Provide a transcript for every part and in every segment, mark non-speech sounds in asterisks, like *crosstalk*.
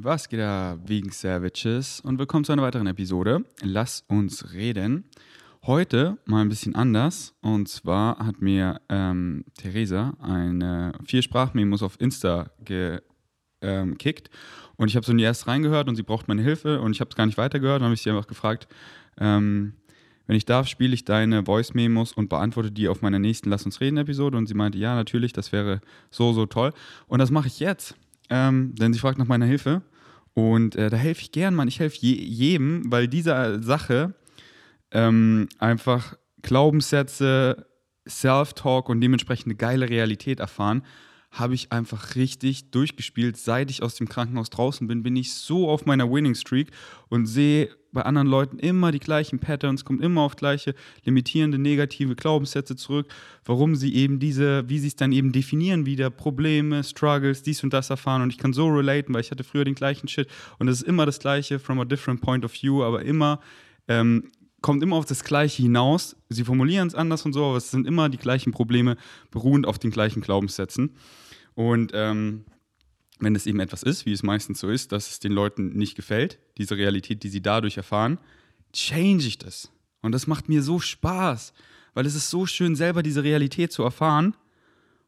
Was geht da wegen Savages? Und willkommen zu einer weiteren Episode. Lass uns reden. Heute mal ein bisschen anders. Und zwar hat mir ähm, Theresa eine vier Sprachmemos auf Insta gekickt. Ähm, und ich habe so nie erst reingehört und sie braucht meine Hilfe und ich habe es gar nicht weitergehört. Dann habe ich sie einfach gefragt, ähm, wenn ich darf, spiele ich deine Voice-Memos und beantworte die auf meiner nächsten Lass uns reden-Episode. Und sie meinte, ja, natürlich, das wäre so, so toll. Und das mache ich jetzt ähm, denn sie fragt nach meiner Hilfe. Und äh, da helfe ich gern, Mann. Ich helfe je, jedem, weil diese Sache ähm, einfach Glaubenssätze, Self-Talk und dementsprechend eine geile Realität erfahren, habe ich einfach richtig durchgespielt. Seit ich aus dem Krankenhaus draußen bin, bin ich so auf meiner Winning Streak und sehe bei anderen Leuten immer die gleichen Patterns, kommt immer auf gleiche limitierende, negative Glaubenssätze zurück, warum sie eben diese, wie sie es dann eben definieren, wieder Probleme, Struggles, dies und das erfahren und ich kann so relaten, weil ich hatte früher den gleichen Shit und es ist immer das gleiche from a different point of view, aber immer ähm, kommt immer auf das Gleiche hinaus. Sie formulieren es anders und so, aber es sind immer die gleichen Probleme, beruhend auf den gleichen Glaubenssätzen. Und ähm, wenn es eben etwas ist, wie es meistens so ist, dass es den Leuten nicht gefällt, diese Realität, die sie dadurch erfahren, change ich das. Und das macht mir so Spaß, weil es ist so schön, selber diese Realität zu erfahren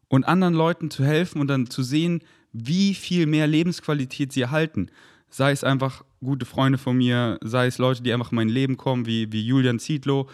und anderen Leuten zu helfen und dann zu sehen, wie viel mehr Lebensqualität sie erhalten. Sei es einfach gute Freunde von mir, sei es Leute, die einfach in mein Leben kommen, wie, wie Julian Zietlow,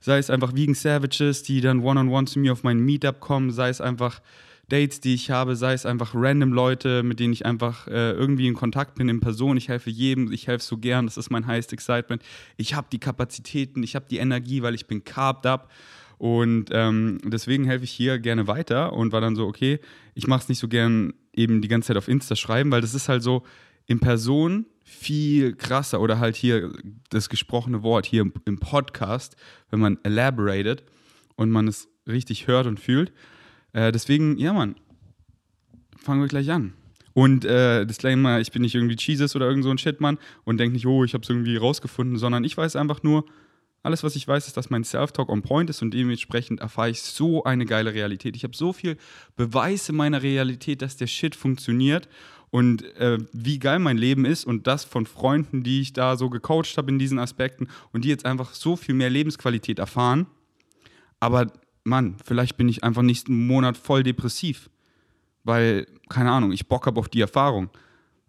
sei es einfach Vegan Savages, die dann one-on-one -on -one zu mir auf mein Meetup kommen, sei es einfach Dates, die ich habe, sei es einfach random Leute, mit denen ich einfach äh, irgendwie in Kontakt bin in Person. Ich helfe jedem, ich helfe so gern, das ist mein highest excitement. Ich habe die Kapazitäten, ich habe die Energie, weil ich bin carved up. Und ähm, deswegen helfe ich hier gerne weiter und war dann so, okay, ich mache es nicht so gern eben die ganze Zeit auf Insta schreiben, weil das ist halt so in Person viel krasser oder halt hier das gesprochene Wort hier im Podcast, wenn man elaborated und man es richtig hört und fühlt. Äh, deswegen, ja, Mann, fangen wir gleich an. Und äh, Disclaimer, ich bin nicht irgendwie Jesus oder irgend so ein Shit, Mann, und denke nicht, oh, ich habe es irgendwie rausgefunden, sondern ich weiß einfach nur, alles, was ich weiß, ist, dass mein Self-Talk on point ist und dementsprechend erfahre ich so eine geile Realität. Ich habe so viel Beweise meiner Realität, dass der Shit funktioniert und äh, wie geil mein Leben ist und das von Freunden, die ich da so gecoacht habe in diesen Aspekten und die jetzt einfach so viel mehr Lebensqualität erfahren. Aber Mann, vielleicht bin ich einfach nächsten Monat voll depressiv, weil, keine Ahnung, ich Bock habe auf die Erfahrung.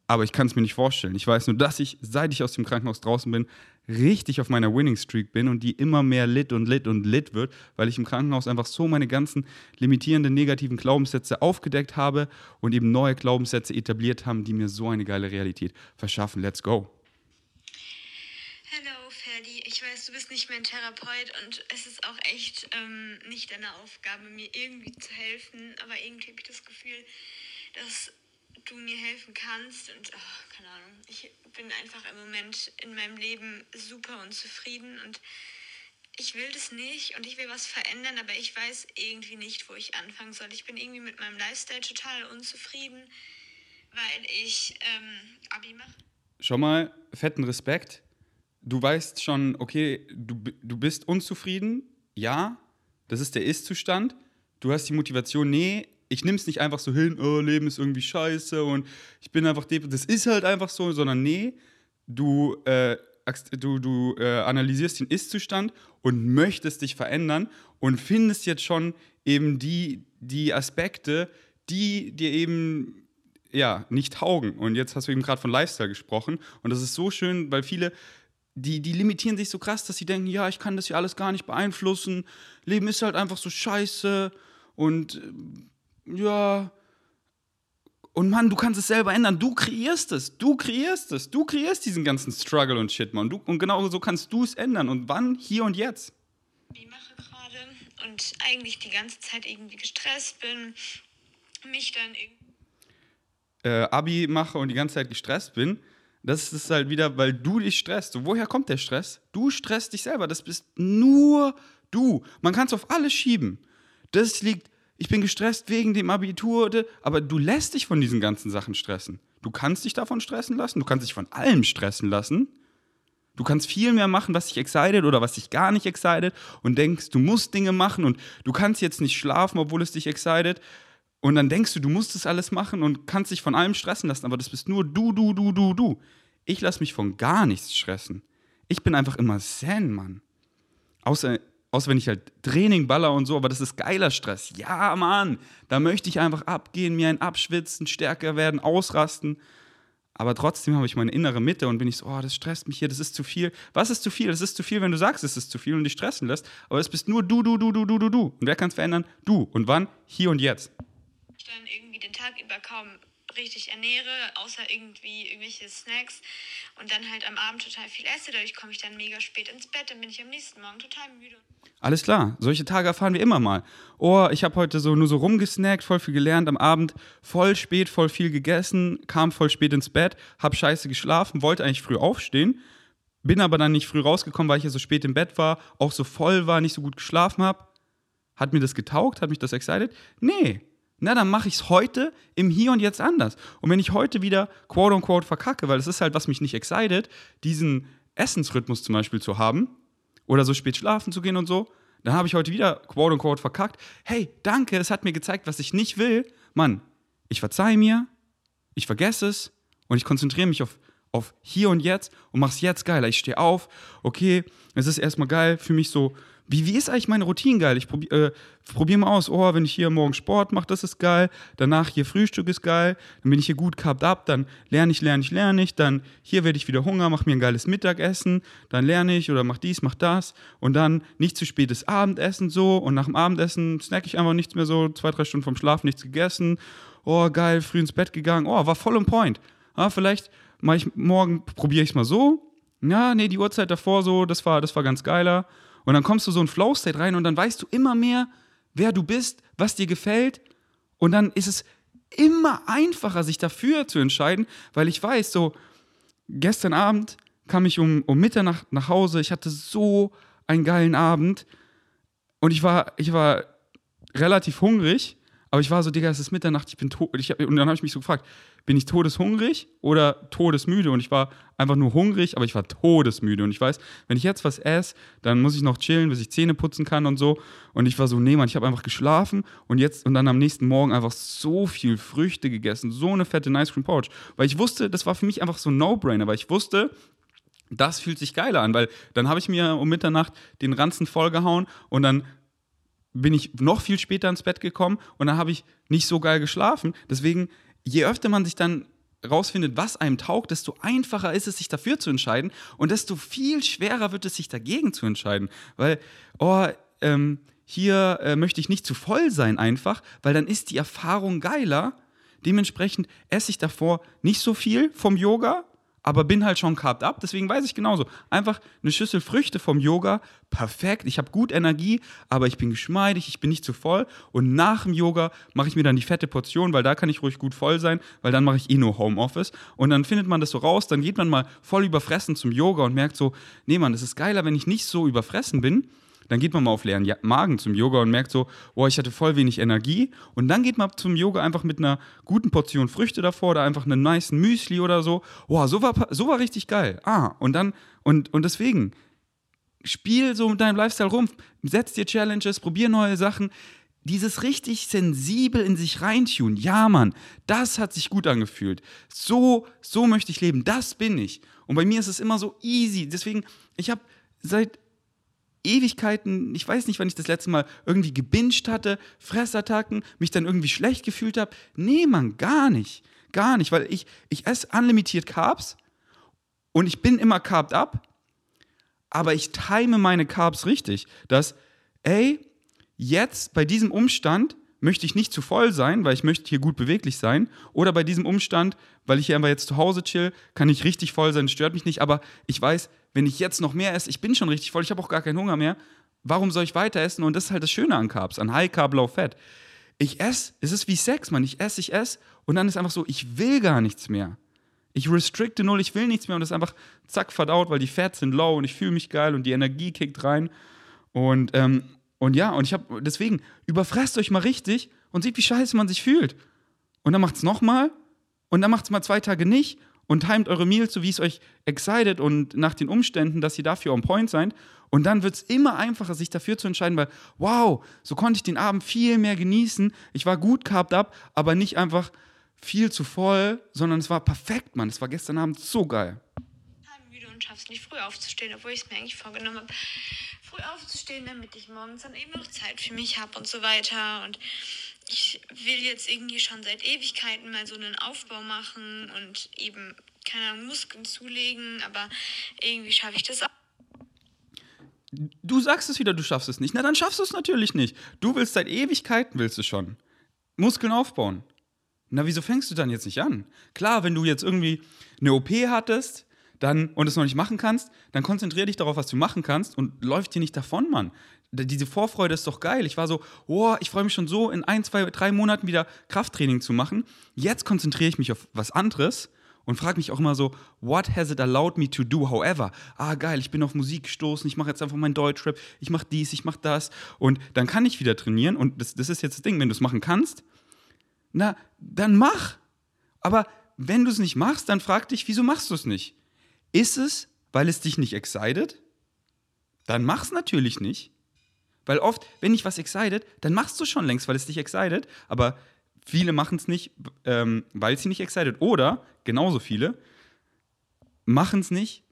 Aber ich kann es mir nicht vorstellen. Ich weiß nur, dass ich, seit ich aus dem Krankenhaus draußen bin, richtig auf meiner Winning Streak bin und die immer mehr lit und lit und lit wird, weil ich im Krankenhaus einfach so meine ganzen limitierenden negativen Glaubenssätze aufgedeckt habe und eben neue Glaubenssätze etabliert haben, die mir so eine geile Realität verschaffen. Let's go. Ich weiß, du bist nicht mein Therapeut und es ist auch echt ähm, nicht deine Aufgabe, mir irgendwie zu helfen. Aber irgendwie habe ich das Gefühl, dass du mir helfen kannst. Und oh, keine Ahnung, ich bin einfach im Moment in meinem Leben super unzufrieden und ich will das nicht und ich will was verändern, aber ich weiß irgendwie nicht, wo ich anfangen soll. Ich bin irgendwie mit meinem Lifestyle total unzufrieden, weil ich ähm, Abi mache. Schon mal fetten Respekt du weißt schon, okay, du, du bist unzufrieden, ja, das ist der Ist-Zustand. Du hast die Motivation, nee, ich nehme es nicht einfach so hin, oh, Leben ist irgendwie scheiße und ich bin einfach das ist halt einfach so, sondern nee, du, äh, du, du äh, analysierst den Ist-Zustand und möchtest dich verändern und findest jetzt schon eben die, die Aspekte, die dir eben ja, nicht taugen. Und jetzt hast du eben gerade von Lifestyle gesprochen. Und das ist so schön, weil viele die, die limitieren sich so krass, dass sie denken, ja, ich kann das hier alles gar nicht beeinflussen. Leben ist halt einfach so scheiße und äh, ja. Und Mann, du kannst es selber ändern. Du kreierst es. Du kreierst es. Du kreierst diesen ganzen Struggle und Shit, Mann. Du, und genau so kannst du es ändern. Und wann? Hier und jetzt. Ich mache gerade und eigentlich die ganze Zeit irgendwie gestresst bin. Mich dann irgendwie. Äh, Abi mache und die ganze Zeit gestresst bin das ist halt wieder, weil du dich stresst. Und woher kommt der Stress? Du stresst dich selber. Das bist nur du. Man kann es auf alles schieben. Das liegt, ich bin gestresst wegen dem Abitur, aber du lässt dich von diesen ganzen Sachen stressen. Du kannst dich davon stressen lassen, du kannst dich von allem stressen lassen. Du kannst viel mehr machen, was dich excited oder was dich gar nicht excited und denkst, du musst Dinge machen und du kannst jetzt nicht schlafen, obwohl es dich excited Und dann denkst du, du musst das alles machen und kannst dich von allem stressen lassen, aber das bist nur du, du, du, du, du. Ich lasse mich von gar nichts stressen. Ich bin einfach immer zen, Mann. Außer, außer wenn ich halt Training baller und so, aber das ist geiler Stress. Ja, Mann, da möchte ich einfach abgehen, mir ein abschwitzen, stärker werden, ausrasten. Aber trotzdem habe ich meine innere Mitte und bin ich so, oh, das stresst mich hier, das ist zu viel. Was ist zu viel? Das ist zu viel, wenn du sagst, es ist zu viel und dich stressen lässt. Aber es bist nur du, du, du, du, du, du, du. Und wer kann es verändern? Du. Und wann? Hier und jetzt. Ich dann irgendwie den Tag über kaum richtig ernähre, außer irgendwie irgendwelche Snacks und dann halt am Abend total viel esse. Dadurch komme ich dann mega spät ins Bett, dann bin ich am nächsten Morgen total müde. Alles klar, solche Tage erfahren wir immer mal. Oh, ich habe heute so nur so rumgesnackt, voll viel gelernt, am Abend voll spät, voll viel gegessen, kam voll spät ins Bett, hab scheiße geschlafen, wollte eigentlich früh aufstehen, bin aber dann nicht früh rausgekommen, weil ich ja so spät im Bett war, auch so voll war, nicht so gut geschlafen habe. Hat mir das getaugt? Hat mich das excited? Nee. Na, dann mache ich es heute im Hier und Jetzt anders. Und wenn ich heute wieder quote unquote verkacke, weil das ist halt, was mich nicht excited, diesen Essensrhythmus zum Beispiel zu haben oder so spät schlafen zu gehen und so, dann habe ich heute wieder quote unquote verkackt. Hey, danke, es hat mir gezeigt, was ich nicht will. Mann, ich verzeihe mir, ich vergesse es und ich konzentriere mich auf, auf hier und jetzt und mache es jetzt geiler. Ich stehe auf, okay, es ist erstmal geil für mich so wie, wie ist eigentlich meine Routine geil? Ich probiere äh, probier mal aus, oh, wenn ich hier morgen Sport mache, das ist geil. Danach hier Frühstück ist geil. Dann bin ich hier gut carved up. Dann lerne ich, lerne ich, lerne ich. Dann hier werde ich wieder Hunger, mache mir ein geiles Mittagessen. Dann lerne ich oder mach dies, mach das. Und dann nicht zu spätes Abendessen so. Und nach dem Abendessen snack ich einfach nichts mehr so. Zwei, drei Stunden vom Schlaf nichts gegessen. Oh, geil, früh ins Bett gegangen. Oh, war voll on point. Ah, vielleicht mache ich morgen, probiere ich es mal so. Ja, nee, die Uhrzeit davor so, das war, das war ganz geiler. Und dann kommst du so in Flow-State rein und dann weißt du immer mehr, wer du bist, was dir gefällt. Und dann ist es immer einfacher, sich dafür zu entscheiden, weil ich weiß, so gestern Abend kam ich um, um Mitternacht nach Hause. Ich hatte so einen geilen Abend und ich war, ich war relativ hungrig, aber ich war so, Digga, es ist Mitternacht, ich bin tot. Und dann habe ich mich so gefragt, bin ich todeshungrig oder todesmüde? Und ich war einfach nur hungrig, aber ich war todesmüde. Und ich weiß, wenn ich jetzt was esse, dann muss ich noch chillen, bis ich Zähne putzen kann und so. Und ich war so, nee, Mann, ich habe einfach geschlafen und jetzt und dann am nächsten Morgen einfach so viel Früchte gegessen, so eine fette Ice Cream Porridge. Weil ich wusste, das war für mich einfach so ein No-Brainer, weil ich wusste, das fühlt sich geiler an, weil dann habe ich mir um Mitternacht den Ranzen vollgehauen und dann bin ich noch viel später ins Bett gekommen und dann habe ich nicht so geil geschlafen. Deswegen je öfter man sich dann rausfindet, was einem taugt, desto einfacher ist es, sich dafür zu entscheiden und desto viel schwerer wird es, sich dagegen zu entscheiden. Weil, oh, ähm, hier äh, möchte ich nicht zu voll sein einfach, weil dann ist die Erfahrung geiler. Dementsprechend esse ich davor nicht so viel vom Yoga, aber bin halt schon carved up, deswegen weiß ich genauso. Einfach eine Schüssel Früchte vom Yoga, perfekt. Ich habe gut Energie, aber ich bin geschmeidig, ich bin nicht zu voll. Und nach dem Yoga mache ich mir dann die fette Portion, weil da kann ich ruhig gut voll sein, weil dann mache ich eh nur Homeoffice. Und dann findet man das so raus, dann geht man mal voll überfressen zum Yoga und merkt so, nee Mann, es ist geiler, wenn ich nicht so überfressen bin dann geht man mal auf leeren Magen zum Yoga und merkt so, boah, ich hatte voll wenig Energie. Und dann geht man zum Yoga einfach mit einer guten Portion Früchte davor oder einfach einen nice Müsli oder so. Boah, so war, so war richtig geil. Ah, und dann, und, und deswegen, spiel so mit deinem Lifestyle rum, setz dir Challenges, probier neue Sachen. Dieses richtig sensibel in sich reintun, ja Mann, das hat sich gut angefühlt. So, so möchte ich leben, das bin ich. Und bei mir ist es immer so easy. Deswegen, ich habe seit Ewigkeiten, ich weiß nicht, wann ich das letzte Mal irgendwie gebinged hatte, Fressattacken, mich dann irgendwie schlecht gefühlt habe. Nee, Mann, gar nicht. Gar nicht, weil ich, ich esse unlimitiert Carbs und ich bin immer carved up, aber ich time meine Carbs richtig. Dass, ey, jetzt bei diesem Umstand möchte ich nicht zu voll sein, weil ich möchte hier gut beweglich sein. Oder bei diesem Umstand, weil ich hier einfach jetzt zu Hause chill, kann ich richtig voll sein, stört mich nicht. Aber ich weiß, wenn ich jetzt noch mehr esse, ich bin schon richtig voll, ich habe auch gar keinen Hunger mehr. Warum soll ich weiter essen? Und das ist halt das Schöne an Carbs, an High Carb, Low Fat. Ich esse, es ist wie Sex, man. Ich esse, ich esse und dann ist einfach so, ich will gar nichts mehr. Ich restricte null, ich will nichts mehr und das ist einfach zack verdaut, weil die Fats sind low und ich fühle mich geil und die Energie kickt rein. Und ähm, und ja, und ich habe, deswegen, überfresst euch mal richtig und seht, wie scheiße man sich fühlt. Und dann macht es nochmal und dann macht es mal zwei Tage nicht und timet eure Meals so, wie es euch excited und nach den Umständen, dass ihr dafür on point seid. Und dann wird es immer einfacher, sich dafür zu entscheiden, weil, wow, so konnte ich den Abend viel mehr genießen. Ich war gut carved up, aber nicht einfach viel zu voll, sondern es war perfekt, Mann. Es war gestern Abend so geil. müde und schaffst nicht früh aufzustehen, obwohl ich es mir eigentlich vorgenommen habe, früh aufzustehen, damit ich morgens dann eben noch Zeit für mich habe und so weiter. Und ich will jetzt irgendwie schon seit Ewigkeiten mal so einen Aufbau machen und eben, keine Ahnung, Muskeln zulegen, aber irgendwie schaffe ich das auch. Du sagst es wieder, du schaffst es nicht. Na, dann schaffst du es natürlich nicht. Du willst seit Ewigkeiten, willst du schon. Muskeln aufbauen. Na, wieso fängst du dann jetzt nicht an? Klar, wenn du jetzt irgendwie eine OP hattest dann, und es noch nicht machen kannst, dann konzentrier dich darauf, was du machen kannst und läuft dir nicht davon, Mann. Diese Vorfreude ist doch geil. Ich war so, oh, ich freue mich schon so, in ein, zwei, drei Monaten wieder Krafttraining zu machen. Jetzt konzentriere ich mich auf was anderes und frage mich auch immer so, what has it allowed me to do? However, ah geil, ich bin auf Musik gestoßen, ich mache jetzt einfach meinen Deutschrap, ich mache dies, ich mache das und dann kann ich wieder trainieren und das, das ist jetzt das Ding, wenn du es machen kannst, na, dann mach. Aber wenn du es nicht machst, dann frag dich, wieso machst du es nicht? Ist es, weil es dich nicht excited? Dann mach's natürlich nicht. Weil oft, wenn dich was excited, dann machst du schon längst, weil es dich excited. Aber viele machen es nicht, ähm, weil sie nicht excited. Oder, genauso viele, machen es nicht,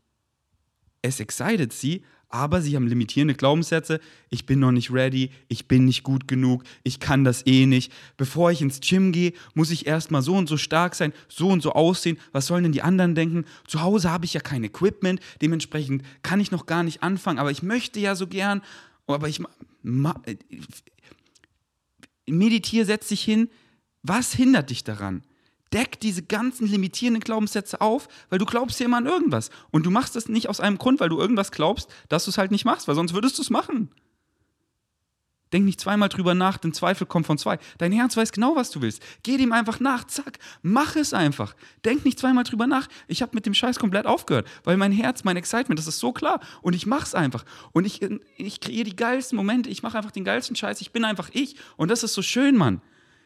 es excited sie, aber sie haben limitierende Glaubenssätze. Ich bin noch nicht ready, ich bin nicht gut genug, ich kann das eh nicht. Bevor ich ins Gym gehe, muss ich erstmal so und so stark sein, so und so aussehen. Was sollen denn die anderen denken? Zu Hause habe ich ja kein Equipment, dementsprechend kann ich noch gar nicht anfangen, aber ich möchte ja so gern. Aber ich meditiere, setz dich hin. Was hindert dich daran? deck diese ganzen limitierenden Glaubenssätze auf, weil du glaubst ja immer an irgendwas. Und du machst das nicht aus einem Grund, weil du irgendwas glaubst, dass du es halt nicht machst, weil sonst würdest du es machen. Denk nicht zweimal drüber nach, denn Zweifel kommt von zwei. Dein Herz weiß genau, was du willst. Geh dem einfach nach, zack, mach es einfach. Denk nicht zweimal drüber nach. Ich habe mit dem Scheiß komplett aufgehört, weil mein Herz, mein Excitement, das ist so klar. Und ich mach's einfach. Und ich, ich kreiere die geilsten Momente. Ich mache einfach den geilsten Scheiß. Ich bin einfach ich. Und das ist so schön, Mann.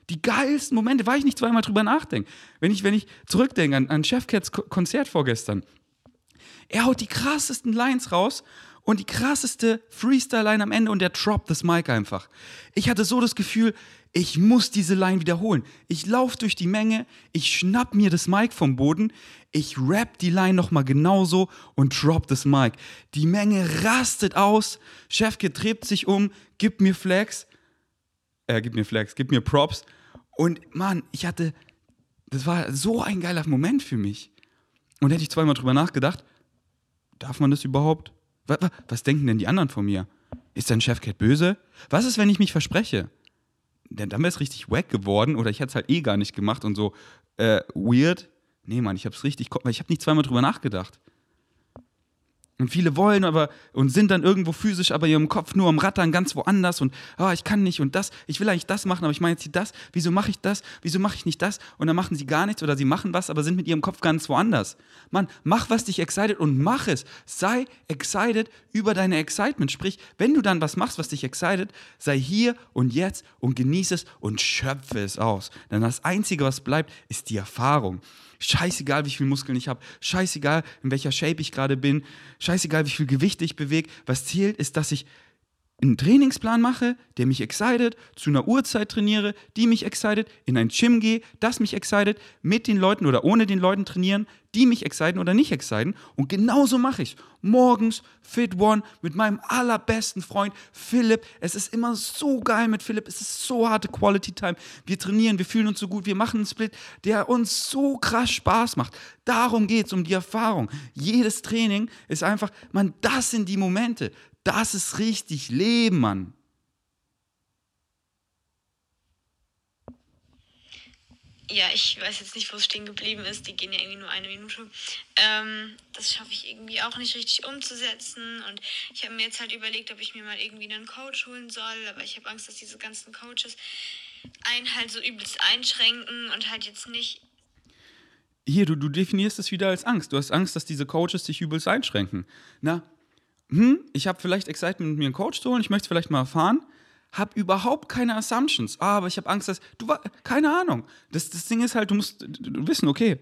Die geilsten Momente, weil ich nicht zweimal drüber nachdenke. Wenn ich, wenn ich zurückdenke an, an Chefcats Konzert vorgestern. Er haut die krassesten Lines raus und die krasseste Freestyle-Line am Ende und der droppt das Mic einfach. Ich hatte so das Gefühl, ich muss diese Line wiederholen. Ich laufe durch die Menge, ich schnapp mir das Mic vom Boden, ich rap die Line nochmal genauso und drop das Mic. Die Menge rastet aus, Chefkit dreht sich um, gibt mir Flex, äh, gibt mir Flex, gibt mir Props und Mann, ich hatte, das war so ein geiler Moment für mich. Und hätte ich zweimal drüber nachgedacht, darf man das überhaupt? Was, was denken denn die anderen von mir? Ist dein Chefcat böse? Was ist, wenn ich mich verspreche? Denn dann wäre es richtig wack geworden oder ich hätte es halt eh gar nicht gemacht und so äh, weird. Nee, Mann, ich hab's richtig, ich habe nicht zweimal drüber nachgedacht. Und viele wollen aber und sind dann irgendwo physisch, aber ihrem Kopf nur am Rattern ganz woanders und oh, ich kann nicht und das, ich will eigentlich das machen, aber ich meine jetzt hier das, wieso mache ich das, wieso mache ich nicht das und dann machen sie gar nichts oder sie machen was, aber sind mit ihrem Kopf ganz woanders. Mann, mach was dich excited und mach es. Sei excited über deine Excitement. Sprich, wenn du dann was machst, was dich excited, sei hier und jetzt und genieße es und schöpfe es aus. Denn das Einzige, was bleibt, ist die Erfahrung. Scheißegal, wie viel Muskeln ich habe. Scheißegal, in welcher Shape ich gerade bin. Scheißegal, wie viel Gewicht ich bewege. Was zählt, ist, dass ich einen Trainingsplan mache, der mich excited, zu einer Uhrzeit trainiere, die mich excited, in ein Gym gehe, das mich excited, mit den Leuten oder ohne den Leuten trainieren, die mich exciten oder nicht exciten. Und genauso mache ich. Morgens Fit One mit meinem allerbesten Freund Philipp. Es ist immer so geil mit Philipp. Es ist so harte Quality Time. Wir trainieren, wir fühlen uns so gut, wir machen einen Split, der uns so krass Spaß macht. Darum geht es, um die Erfahrung. Jedes Training ist einfach, man, das sind die Momente. Das ist richtig Leben, Mann. Ja, ich weiß jetzt nicht, wo es stehen geblieben ist. Die gehen ja irgendwie nur eine Minute. Ähm, das schaffe ich irgendwie auch nicht richtig umzusetzen. Und ich habe mir jetzt halt überlegt, ob ich mir mal irgendwie einen Coach holen soll. Aber ich habe Angst, dass diese ganzen Coaches einen halt so übelst einschränken und halt jetzt nicht. Hier, du, du definierst es wieder als Angst. Du hast Angst, dass diese Coaches dich übelst einschränken. Na, hm, ich habe vielleicht Excitement, mir einen Coach zu holen, ich möchte es vielleicht mal erfahren, habe überhaupt keine Assumptions, ah, aber ich habe Angst, dass, du, keine Ahnung. Das, das Ding ist halt, du musst du wissen, okay,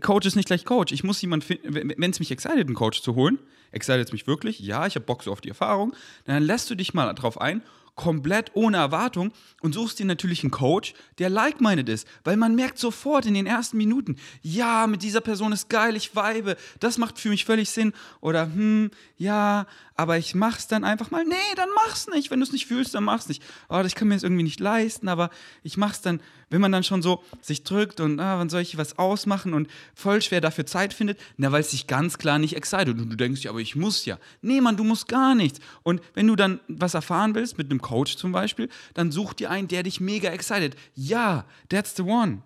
Coach ist nicht gleich Coach. Ich muss jemanden finden, wenn es mich excited, einen Coach zu holen, excited es mich wirklich, ja, ich habe Bock so auf die Erfahrung, dann lässt du dich mal drauf ein komplett ohne Erwartung und suchst dir natürlich einen Coach, der like-minded ist, weil man merkt sofort in den ersten Minuten, ja, mit dieser Person ist geil, ich weibe, das macht für mich völlig Sinn oder hm, ja, aber ich mach's dann einfach mal. Nee, dann mach's nicht. Wenn du es nicht fühlst, dann mach's nicht. Oh, das kann mir jetzt irgendwie nicht leisten, aber ich mach's dann, wenn man dann schon so sich drückt und ah, wann soll ich was ausmachen und voll schwer dafür Zeit findet, na, weil es sich ganz klar nicht excited und du denkst, ja, aber ich muss ja. Nee, Mann, du musst gar nichts. Und wenn du dann was erfahren willst, mit einem Coach zum Beispiel, dann such dir einen, der dich mega excited. Ja, that's the one.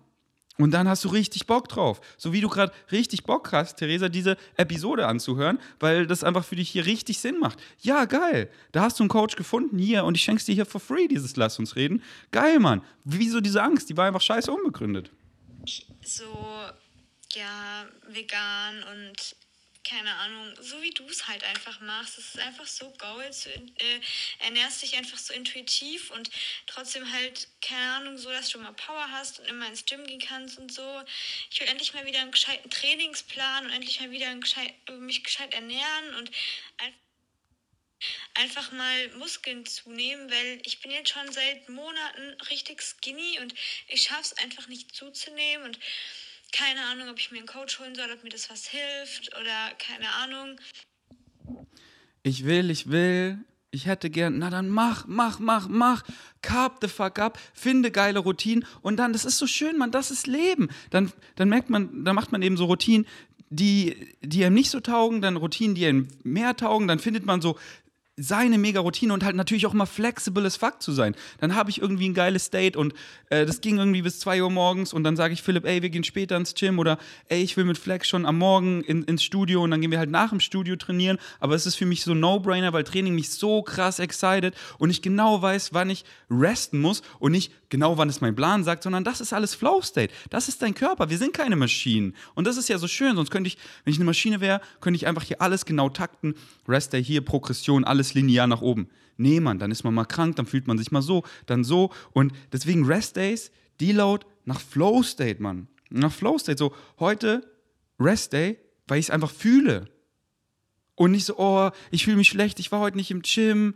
Und dann hast du richtig Bock drauf. So wie du gerade richtig Bock hast, Theresa, diese Episode anzuhören, weil das einfach für dich hier richtig Sinn macht. Ja, geil. Da hast du einen Coach gefunden hier und ich schenk's dir hier for free, dieses Lass uns reden. Geil, Mann. Wieso diese Angst? Die war einfach scheiße unbegründet. So, ja, vegan und keine Ahnung, so wie du es halt einfach machst. Es ist einfach so geil, du äh, ernährst dich einfach so intuitiv und trotzdem halt, keine Ahnung, so, dass du mal Power hast und immer ins Gym gehen kannst und so. Ich will endlich mal wieder einen gescheiten Trainingsplan und endlich mal wieder gescheit, mich gescheit ernähren und einfach mal Muskeln zunehmen, weil ich bin jetzt schon seit Monaten richtig skinny und ich schaffe es einfach nicht zuzunehmen und keine Ahnung, ob ich mir einen Coach holen soll, ob mir das was hilft oder keine Ahnung. Ich will, ich will, ich hätte gern, na dann mach, mach, mach, mach, carb the fuck up, finde geile Routinen und dann, das ist so schön, man, das ist Leben. Dann, dann merkt man, dann macht man eben so Routinen, die, die einem nicht so taugen, dann Routinen, die einem mehr taugen, dann findet man so seine mega Routine und halt natürlich auch immer flexible as fuck zu sein. Dann habe ich irgendwie ein geiles Date und äh, das ging irgendwie bis 2 Uhr morgens und dann sage ich Philipp, ey, wir gehen später ins Gym oder ey, ich will mit Flex schon am Morgen in, ins Studio und dann gehen wir halt nach dem Studio trainieren. Aber es ist für mich so No-Brainer, weil Training mich so krass excited und ich genau weiß, wann ich resten muss und nicht genau, wann es mein Plan sagt, sondern das ist alles Flow-State. Das ist dein Körper. Wir sind keine Maschinen. Und das ist ja so schön, sonst könnte ich, wenn ich eine Maschine wäre, könnte ich einfach hier alles genau takten. Rest Day hier, Progression, alles alles linear nach oben. Nee, Mann, dann ist man mal krank, dann fühlt man sich mal so, dann so. Und deswegen Rest Days, Deload nach Flow State, Mann. Nach Flow State. So, heute Rest Day, weil ich es einfach fühle. Und nicht so, oh, ich fühle mich schlecht, ich war heute nicht im Gym.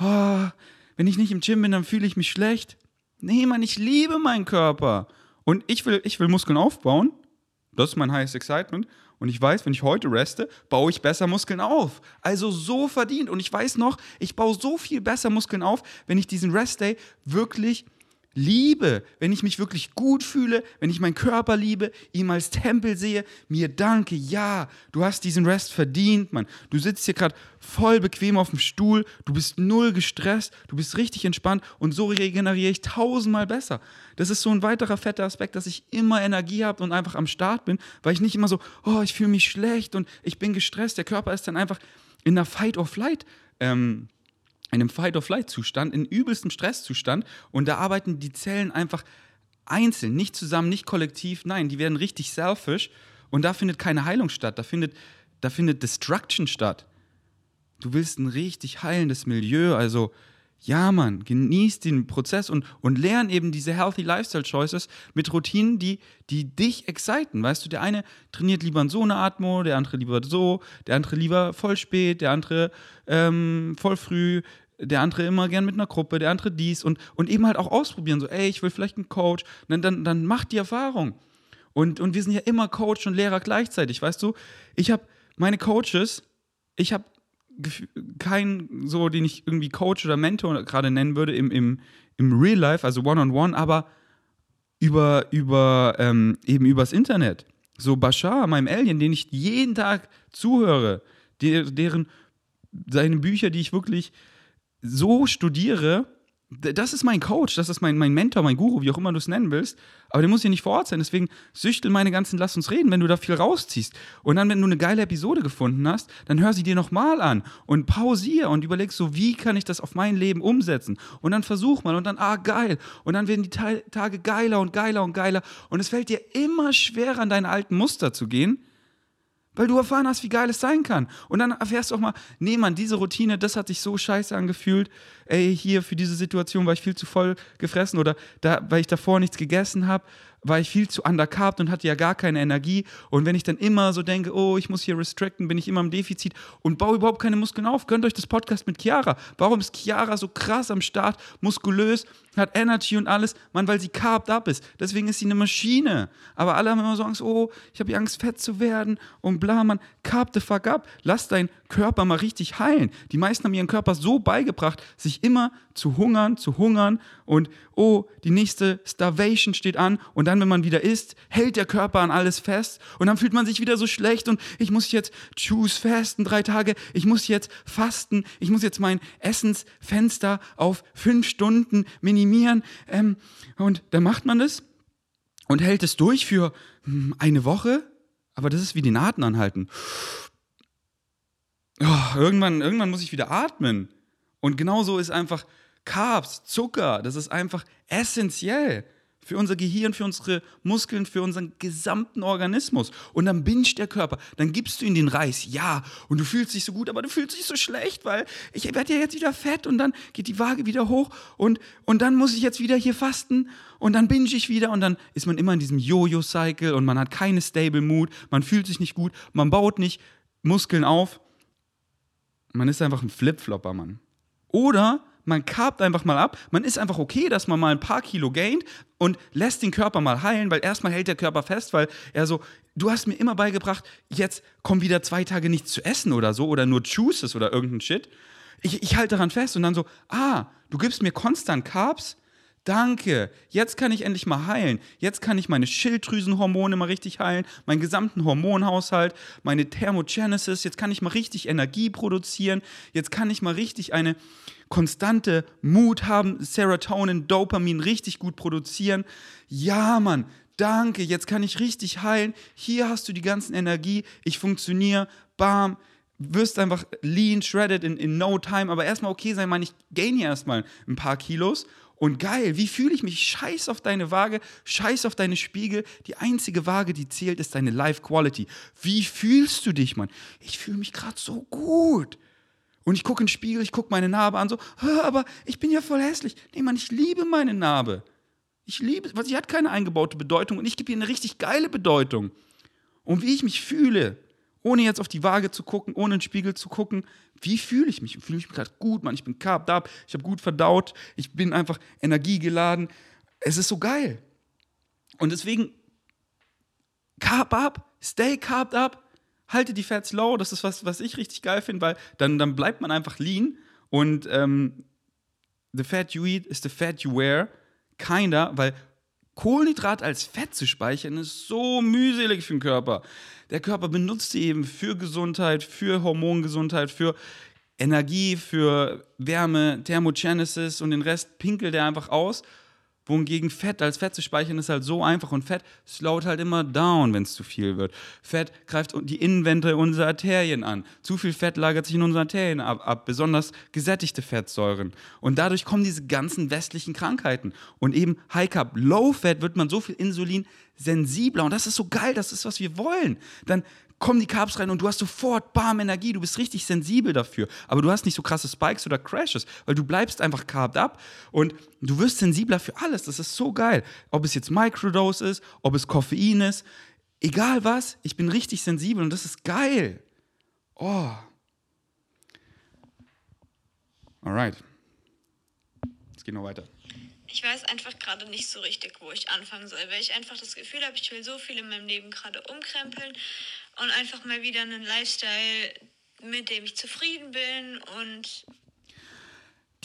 Oh, wenn ich nicht im Gym bin, dann fühle ich mich schlecht. Nee, Mann, ich liebe meinen Körper. Und ich will, ich will Muskeln aufbauen. Das ist mein highest excitement. Und ich weiß, wenn ich heute reste, baue ich besser Muskeln auf. Also so verdient. Und ich weiß noch, ich baue so viel besser Muskeln auf, wenn ich diesen Rest Day wirklich liebe, wenn ich mich wirklich gut fühle, wenn ich meinen Körper liebe, ihn als Tempel sehe, mir danke, ja, du hast diesen Rest verdient, Mann. Du sitzt hier gerade voll bequem auf dem Stuhl, du bist null gestresst, du bist richtig entspannt und so regeneriere ich tausendmal besser. Das ist so ein weiterer fetter Aspekt, dass ich immer Energie habe und einfach am Start bin, weil ich nicht immer so, oh, ich fühle mich schlecht und ich bin gestresst. Der Körper ist dann einfach in einer Fight-or-Flight- ähm, in einem Fight-or-Flight-Zustand, in übelstem Stresszustand und da arbeiten die Zellen einfach einzeln, nicht zusammen, nicht kollektiv, nein, die werden richtig selfish und da findet keine Heilung statt, da findet, da findet Destruction statt. Du willst ein richtig heilendes Milieu, also ja, Mann, genieß den Prozess und, und lern eben diese Healthy Lifestyle Choices mit Routinen, die, die dich exciten. Weißt du, der eine trainiert lieber in so eine Atmo, der andere lieber so, der andere lieber voll spät, der andere ähm, voll früh, der andere immer gern mit einer Gruppe, der andere dies und, und eben halt auch ausprobieren, so, ey, ich will vielleicht einen Coach, dann, dann, dann mach die Erfahrung. Und, und wir sind ja immer Coach und Lehrer gleichzeitig, weißt du? Ich habe meine Coaches, ich habe keinen, so, den ich irgendwie Coach oder Mentor gerade nennen würde im, im, im Real Life, also One-on-One, -on -one, aber über, über ähm, eben übers Internet. So Bashar, meinem Alien, den ich jeden Tag zuhöre, der, deren seine Bücher, die ich wirklich so studiere, das ist mein Coach, das ist mein, mein Mentor, mein Guru, wie auch immer du es nennen willst. Aber der muss hier nicht vor Ort sein. Deswegen süchtel meine ganzen Lass uns reden, wenn du da viel rausziehst. Und dann, wenn du eine geile Episode gefunden hast, dann hör sie dir nochmal an und pausier und überleg so, wie kann ich das auf mein Leben umsetzen? Und dann versuch mal und dann, ah, geil. Und dann werden die Tage geiler und geiler und geiler. Und es fällt dir immer schwerer, an deine alten Muster zu gehen weil du erfahren hast, wie geil es sein kann. Und dann erfährst du auch mal, nee, Mann, diese Routine, das hat sich so scheiße angefühlt. Ey, hier für diese Situation war ich viel zu voll gefressen oder da, weil ich davor nichts gegessen habe. War ich viel zu undercarbt und hatte ja gar keine Energie. Und wenn ich dann immer so denke, oh, ich muss hier restricten, bin ich immer im Defizit und baue überhaupt keine Muskeln auf. Gönnt euch das Podcast mit Chiara. Warum ist Chiara so krass am Start, muskulös, hat Energy und alles? Mann, weil sie carved up ist. Deswegen ist sie eine Maschine. Aber alle haben immer so Angst, oh, ich habe Angst, fett zu werden und bla, man. Carb the fuck up. Lass deinen Körper mal richtig heilen. Die meisten haben ihren Körper so beigebracht, sich immer zu hungern, zu hungern und oh, die nächste Starvation steht an und dann, wenn man wieder isst, hält der Körper an alles fest und dann fühlt man sich wieder so schlecht und ich muss jetzt choose fasten drei Tage, ich muss jetzt fasten, ich muss jetzt mein Essensfenster auf fünf Stunden minimieren ähm, und dann macht man das und hält es durch für hm, eine Woche, aber das ist wie den Atem anhalten. Oh, irgendwann, irgendwann muss ich wieder atmen. Und genauso ist einfach Carbs, Zucker, das ist einfach essentiell für unser Gehirn, für unsere Muskeln, für unseren gesamten Organismus. Und dann binscht der Körper, dann gibst du ihm den Reis, ja, und du fühlst dich so gut, aber du fühlst dich so schlecht, weil ich werde ja jetzt wieder fett und dann geht die Waage wieder hoch und, und dann muss ich jetzt wieder hier fasten und dann binge ich wieder und dann ist man immer in diesem Jojo-Cycle und man hat keine stable Mood, man fühlt sich nicht gut, man baut nicht Muskeln auf. Man ist einfach ein Flipflopper, Mann. Oder man karbt einfach mal ab. Man ist einfach okay, dass man mal ein paar Kilo gaint und lässt den Körper mal heilen, weil erstmal hält der Körper fest, weil er so, du hast mir immer beigebracht, jetzt komm wieder zwei Tage nichts zu essen oder so oder nur Juices oder irgendein Shit. Ich, ich halte daran fest und dann so, ah, du gibst mir konstant Carbs, Danke, jetzt kann ich endlich mal heilen. Jetzt kann ich meine Schilddrüsenhormone mal richtig heilen, meinen gesamten Hormonhaushalt, meine Thermogenesis. Jetzt kann ich mal richtig Energie produzieren. Jetzt kann ich mal richtig eine konstante Mut haben, Serotonin, Dopamin richtig gut produzieren. Ja, Mann, danke, jetzt kann ich richtig heilen. Hier hast du die ganzen Energie. Ich funktioniere. Bam wirst einfach lean, shredded in, in no time, aber erstmal okay sein, Mann, ich gain hier erstmal ein paar Kilos und geil, wie fühle ich mich? Scheiß auf deine Waage, scheiß auf deine Spiegel. Die einzige Waage, die zählt, ist deine Life Quality. Wie fühlst du dich, Mann? Ich fühle mich gerade so gut. Und ich gucke in den Spiegel, ich gucke meine Narbe an, so, aber ich bin ja voll hässlich. Nee, Mann, ich liebe meine Narbe. Ich liebe, weil sie hat keine eingebaute Bedeutung und ich gebe ihr eine richtig geile Bedeutung. Und wie ich mich fühle, ohne jetzt auf die Waage zu gucken, ohne in den Spiegel zu gucken, wie fühle ich mich? Fühle ich mich gerade gut, Mann, ich bin carved up, ich habe gut verdaut, ich bin einfach energiegeladen. Es ist so geil. Und deswegen, carb up, stay carved up, halte die Fats low, das ist was, was ich richtig geil finde, weil dann, dann bleibt man einfach lean und ähm, the fat you eat is the fat you wear, kinda, weil Kohlenhydrat als Fett zu speichern ist so mühselig für den Körper. Der Körper benutzt sie eben für Gesundheit, für Hormongesundheit, für Energie, für Wärme, Thermogenesis und den Rest pinkelt er einfach aus. Wohingegen Fett als Fett zu speichern ist halt so einfach und Fett slowt halt immer down, wenn es zu viel wird. Fett greift die Innenwände unserer Arterien an. Zu viel Fett lagert sich in unseren Arterien ab, ab, besonders gesättigte Fettsäuren. Und dadurch kommen diese ganzen westlichen Krankheiten. Und eben High Carb, Low Fat wird man so viel Insulin sensibler und das ist so geil, das ist, was wir wollen. Dann kommen die Carbs rein und du hast sofort bam Energie, du bist richtig sensibel dafür. Aber du hast nicht so krasse Spikes oder Crashes, weil du bleibst einfach carved up und du wirst sensibler für alles. Das ist so geil. Ob es jetzt Microdose ist, ob es Koffein ist, egal was, ich bin richtig sensibel und das ist geil. Oh. Alright. Jetzt gehen wir weiter ich weiß einfach gerade nicht so richtig, wo ich anfangen soll, weil ich einfach das Gefühl habe, ich will so viel in meinem Leben gerade umkrempeln und einfach mal wieder einen Lifestyle, mit dem ich zufrieden bin und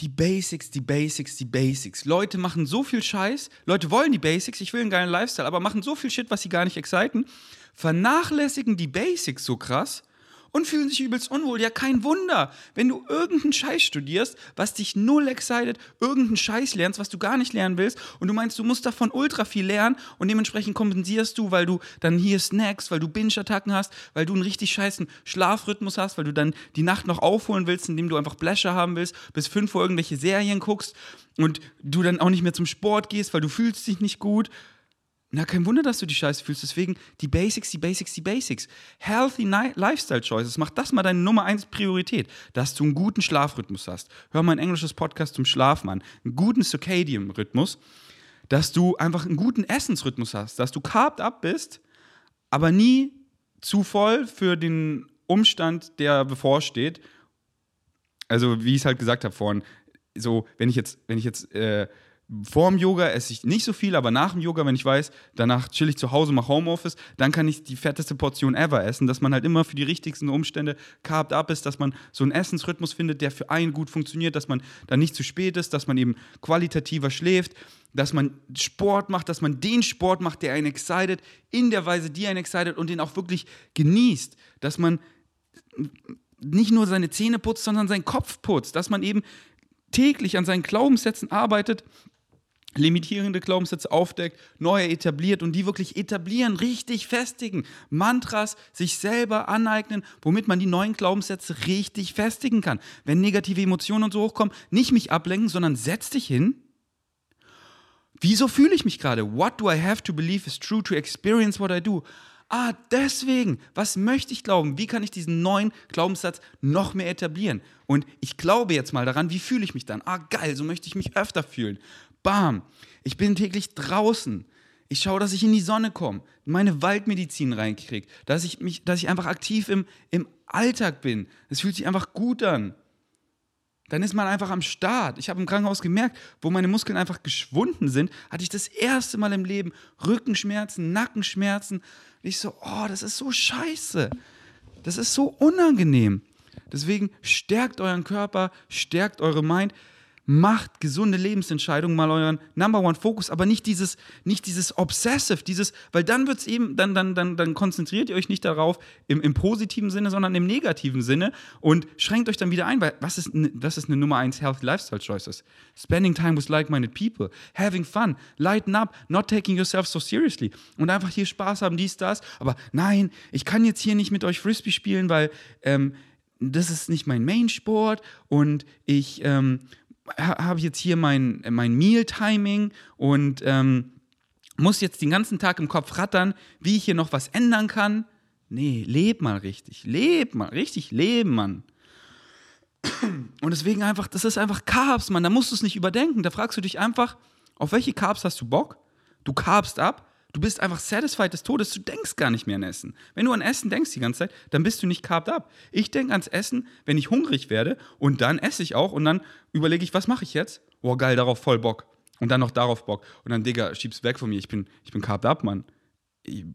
die Basics, die Basics, die Basics. Leute machen so viel Scheiß. Leute wollen die Basics, ich will einen geilen Lifestyle, aber machen so viel Shit, was sie gar nicht exciten. Vernachlässigen die Basics so krass und fühlen sich übelst unwohl. Ja, kein Wunder, wenn du irgendeinen Scheiß studierst, was dich null excited, irgendeinen Scheiß lernst, was du gar nicht lernen willst und du meinst, du musst davon ultra viel lernen und dementsprechend kompensierst du, weil du dann hier Snacks, weil du Binge-Attacken hast, weil du einen richtig scheißen Schlafrhythmus hast, weil du dann die Nacht noch aufholen willst, indem du einfach Bläscher haben willst, bis fünf Uhr irgendwelche Serien guckst und du dann auch nicht mehr zum Sport gehst, weil du fühlst dich nicht gut na, kein Wunder, dass du die Scheiße fühlst. Deswegen die Basics, die Basics, die Basics. Healthy Lifestyle Choices. Mach das mal deine Nummer eins Priorität, dass du einen guten Schlafrhythmus hast. Hör mal ein englisches Podcast zum Schlaf, Mann. Einen guten Circadian-Rhythmus. dass du einfach einen guten Essensrhythmus hast, dass du carved up bist, aber nie zu voll für den Umstand, der bevorsteht. Also, wie ich es halt gesagt habe vorhin, so, wenn ich jetzt, wenn ich jetzt äh, vor dem Yoga esse ich nicht so viel, aber nach dem Yoga, wenn ich weiß, danach chill ich zu Hause, mache Homeoffice, dann kann ich die fetteste Portion ever essen, dass man halt immer für die richtigsten Umstände carved up ist, dass man so einen Essensrhythmus findet, der für einen gut funktioniert, dass man dann nicht zu spät ist, dass man eben qualitativer schläft, dass man Sport macht, dass man den Sport macht, der einen excited, in der Weise, die einen excited und den auch wirklich genießt, dass man nicht nur seine Zähne putzt, sondern seinen Kopf putzt, dass man eben täglich an seinen Glaubenssätzen arbeitet, limitierende Glaubenssätze aufdeckt, neue etabliert und die wirklich etablieren, richtig festigen. Mantras sich selber aneignen, womit man die neuen Glaubenssätze richtig festigen kann. Wenn negative Emotionen und so hochkommen, nicht mich ablenken, sondern setz dich hin. Wieso fühle ich mich gerade? What do I have to believe is true to experience what I do? Ah, deswegen, was möchte ich glauben? Wie kann ich diesen neuen Glaubenssatz noch mehr etablieren? Und ich glaube jetzt mal daran, wie fühle ich mich dann? Ah, geil, so möchte ich mich öfter fühlen. Bam. Ich bin täglich draußen. Ich schaue, dass ich in die Sonne komme, meine Waldmedizin reinkriege, dass ich, mich, dass ich einfach aktiv im, im Alltag bin. Es fühlt sich einfach gut an. Dann ist man einfach am Start. Ich habe im Krankenhaus gemerkt, wo meine Muskeln einfach geschwunden sind, hatte ich das erste Mal im Leben Rückenschmerzen, Nackenschmerzen. Und ich so, oh, das ist so scheiße. Das ist so unangenehm. Deswegen stärkt euren Körper, stärkt eure Mind macht gesunde Lebensentscheidungen, mal euren Number One Focus, aber nicht dieses, nicht dieses Obsessive, dieses, weil dann wird es eben, dann, dann, dann, dann konzentriert ihr euch nicht darauf im, im positiven Sinne, sondern im negativen Sinne und schränkt euch dann wieder ein, weil was ist, das ist eine Nummer eins Healthy Lifestyle Choices? Spending time with like-minded people, having fun, lighten up, not taking yourself so seriously und einfach hier Spaß haben, dies, das, aber nein, ich kann jetzt hier nicht mit euch Frisbee spielen, weil ähm, das ist nicht mein Main-Sport und ich ähm, habe jetzt hier mein, mein Meal-Timing und ähm, muss jetzt den ganzen Tag im Kopf rattern, wie ich hier noch was ändern kann. Nee, leb mal richtig. Leb mal, richtig leben, Mann. Und deswegen einfach, das ist einfach Carbs, Mann. Da musst du es nicht überdenken. Da fragst du dich einfach, auf welche Carbs hast du Bock? Du carbst ab Du bist einfach satisfied des Todes, du denkst gar nicht mehr an Essen. Wenn du an Essen denkst die ganze Zeit, dann bist du nicht carved up. Ich denke ans Essen, wenn ich hungrig werde und dann esse ich auch und dann überlege ich, was mache ich jetzt? Oh geil, darauf voll Bock. Und dann noch darauf Bock. Und dann, Digga, schieb's weg von mir, ich bin, ich bin carved up, Mann.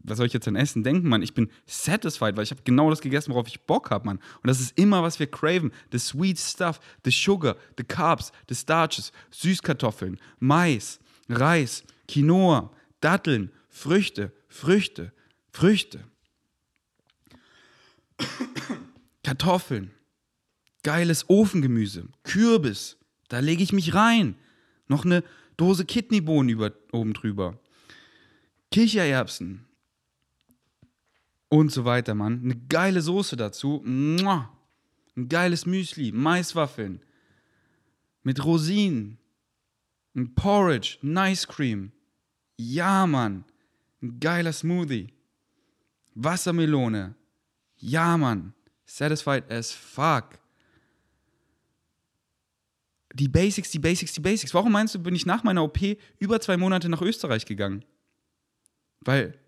Was soll ich jetzt an Essen denken, Mann? Ich bin satisfied, weil ich habe genau das gegessen, worauf ich Bock habe, Mann. Und das ist immer, was wir craven. The sweet stuff, the sugar, the carbs, the starches, Süßkartoffeln, Mais, Reis, Quinoa, Datteln, Früchte, Früchte, Früchte. Kartoffeln, geiles Ofengemüse, Kürbis, da lege ich mich rein. Noch eine Dose Kidneybohnen über, oben drüber. Kichererbsen und so weiter, Mann. Eine geile Soße dazu. Ein geiles Müsli, Maiswaffeln mit Rosinen, ein Porridge, ein Ice Cream. Ja, Mann. Ein geiler Smoothie. Wassermelone. Ja, Mann. Satisfied as fuck. Die Basics, die Basics, die Basics. Warum meinst du, bin ich nach meiner OP über zwei Monate nach Österreich gegangen? Weil,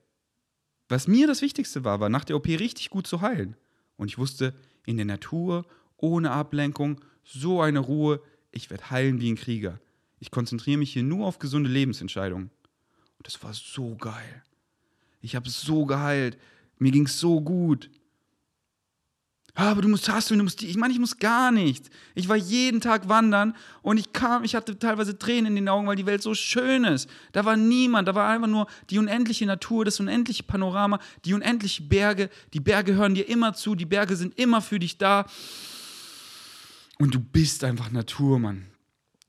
was mir das Wichtigste war, war nach der OP richtig gut zu heilen. Und ich wusste, in der Natur, ohne Ablenkung, so eine Ruhe, ich werde heilen wie ein Krieger. Ich konzentriere mich hier nur auf gesunde Lebensentscheidungen. Und das war so geil. Ich habe so geheilt. Mir ging es so gut. Aber du musst hast du, musst. Ich meine, ich muss gar nichts. Ich war jeden Tag wandern und ich kam, ich hatte teilweise Tränen in den Augen, weil die Welt so schön ist. Da war niemand, da war einfach nur die unendliche Natur, das unendliche Panorama, die unendlichen Berge. Die Berge hören dir immer zu, die Berge sind immer für dich da. Und du bist einfach Natur, Mann.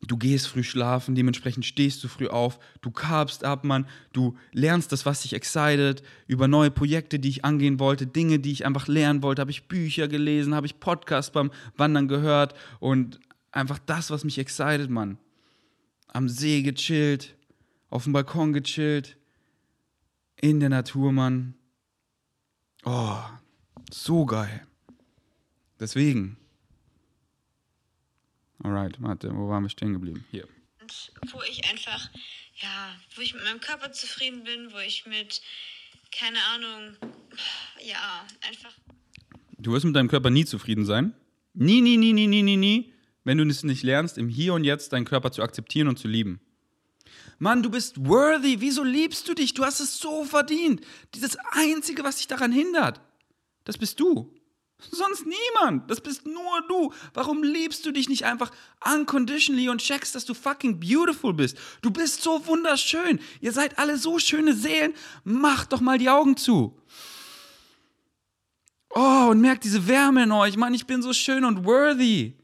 Du gehst früh schlafen, dementsprechend stehst du früh auf, du carbst ab, Mann, du lernst das, was dich excited, über neue Projekte, die ich angehen wollte, Dinge, die ich einfach lernen wollte, habe ich Bücher gelesen, habe ich Podcasts beim Wandern gehört und einfach das, was mich excited, Mann. Am See gechillt, auf dem Balkon gechillt, in der Natur, Mann. Oh, so geil. Deswegen, Alright, warte, wo waren wir stehen geblieben? Hier. Und wo ich einfach ja, wo ich mit meinem Körper zufrieden bin, wo ich mit, keine Ahnung, ja, einfach. Du wirst mit deinem Körper nie zufrieden sein. Nie, nie, nie, nie, nie, nie, nie, wenn du es nicht lernst, im Hier und Jetzt deinen Körper zu akzeptieren und zu lieben. Mann, du bist worthy. Wieso liebst du dich? Du hast es so verdient. Dieses Einzige, was dich daran hindert, das bist du. Sonst niemand. Das bist nur du. Warum liebst du dich nicht einfach unconditionally und checkst, dass du fucking beautiful bist? Du bist so wunderschön. Ihr seid alle so schöne Seelen. Mach doch mal die Augen zu. Oh, und merkt diese Wärme in euch. Mann, ich bin so schön und worthy.